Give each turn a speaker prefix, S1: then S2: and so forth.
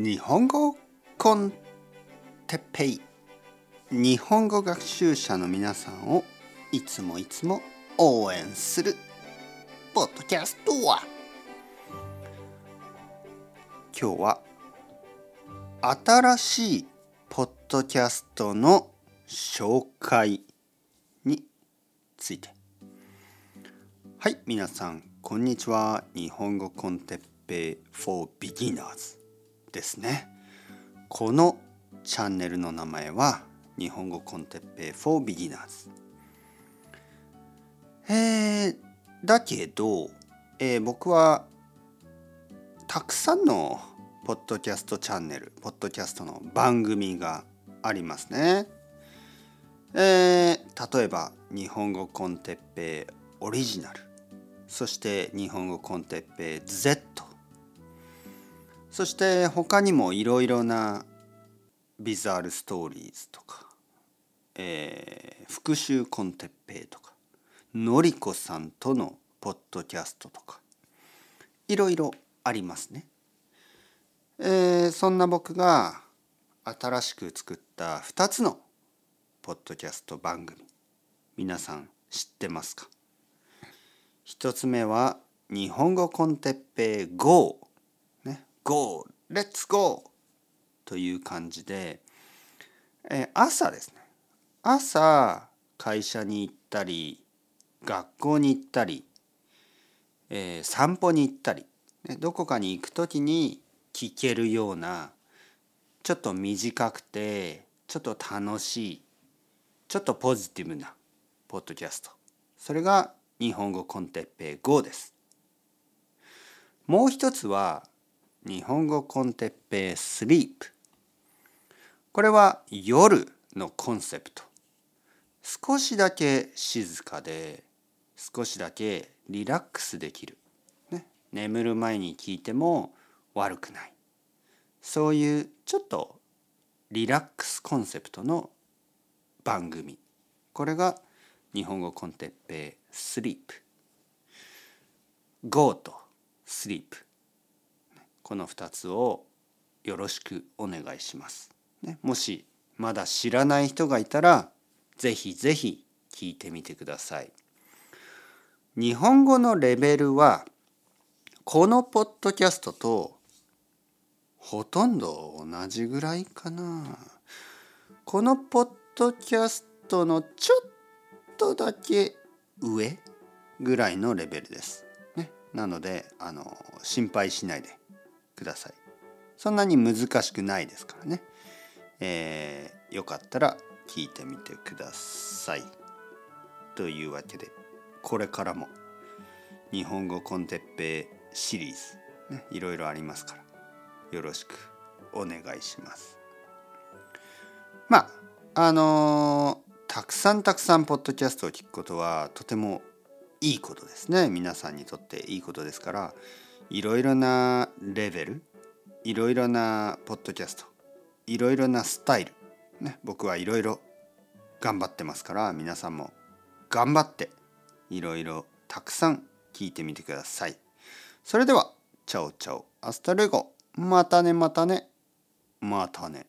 S1: 日本語コンテッペイ。日本語学習者の皆さんをいつもいつも応援するポッドキャストは。今日は新しいポッドキャストの紹介について。はい皆さんこんにちは。日本語コンテッペイ for beginners ですね。このチャンネルの名前は日本語コンテッペイ for beginners えー、だけど、えー、僕はたくさんのポッドキャストチャンネルポッドキャストの番組がありますね。えー、例えば日本語コンテッペイオリジナル。そして日本語コンテッペイ Z そして他にもいろいろなビザールストーリーズとか、えー、復習コンテッペイとかのりこさんとのポッドキャストとかいろいろありますね。えー、そんな僕が新しく作った2つのポッドキャスト番組皆さん知ってますか？一つ目は日本語コンテッペイ GO GO レッツ GO という感じで、えー、朝ですね。朝会社に行ったり学校に行ったり、えー、散歩に行ったり、ね、どこかに行く時に聞けるようなちょっと短くてちょっと楽しいちょっとポジティブなポッドキャスト。それが日本語コンテッペイ GO です。もう一つは日本語コンテッペイ SLEEP これは夜のコンセプト。少しだけ静かで少しだけリラックスできる、ね、眠る前に聞いても悪くない。そういうちょっとリラックスコンセプトの番組。これが日本語コンテッペイ sleep go と sleep この2つをよろしくお願いします、ね、もしまだ知らない人がいたらぜひぜひ聞いてみてください。日本語のレベルはこのポッドキャストとほとんど同じぐらいかな。このポッドキャストのちょっとだけ上ぐらいのレベルです。ね、なのであの心配しないでください。そんなに難しくないですからね。えー、よかったら聞いてみてください。というわけでこれからも日本語コンテッペイシリーズ、ね、いろいろありますからよろしくお願いします。まああのー、たくさんたくさんポッドキャストを聞くことはとてもいいことですね皆さんにとっていいことですからいろいろなレベルいろいろなポッドキャストいろいろなスタイル、ね、僕はいろいろ頑張ってますから皆さんも頑張っていろいろたくさん聞いてみてください。それでは Ciao ciao hasta luego またねまたねまたね。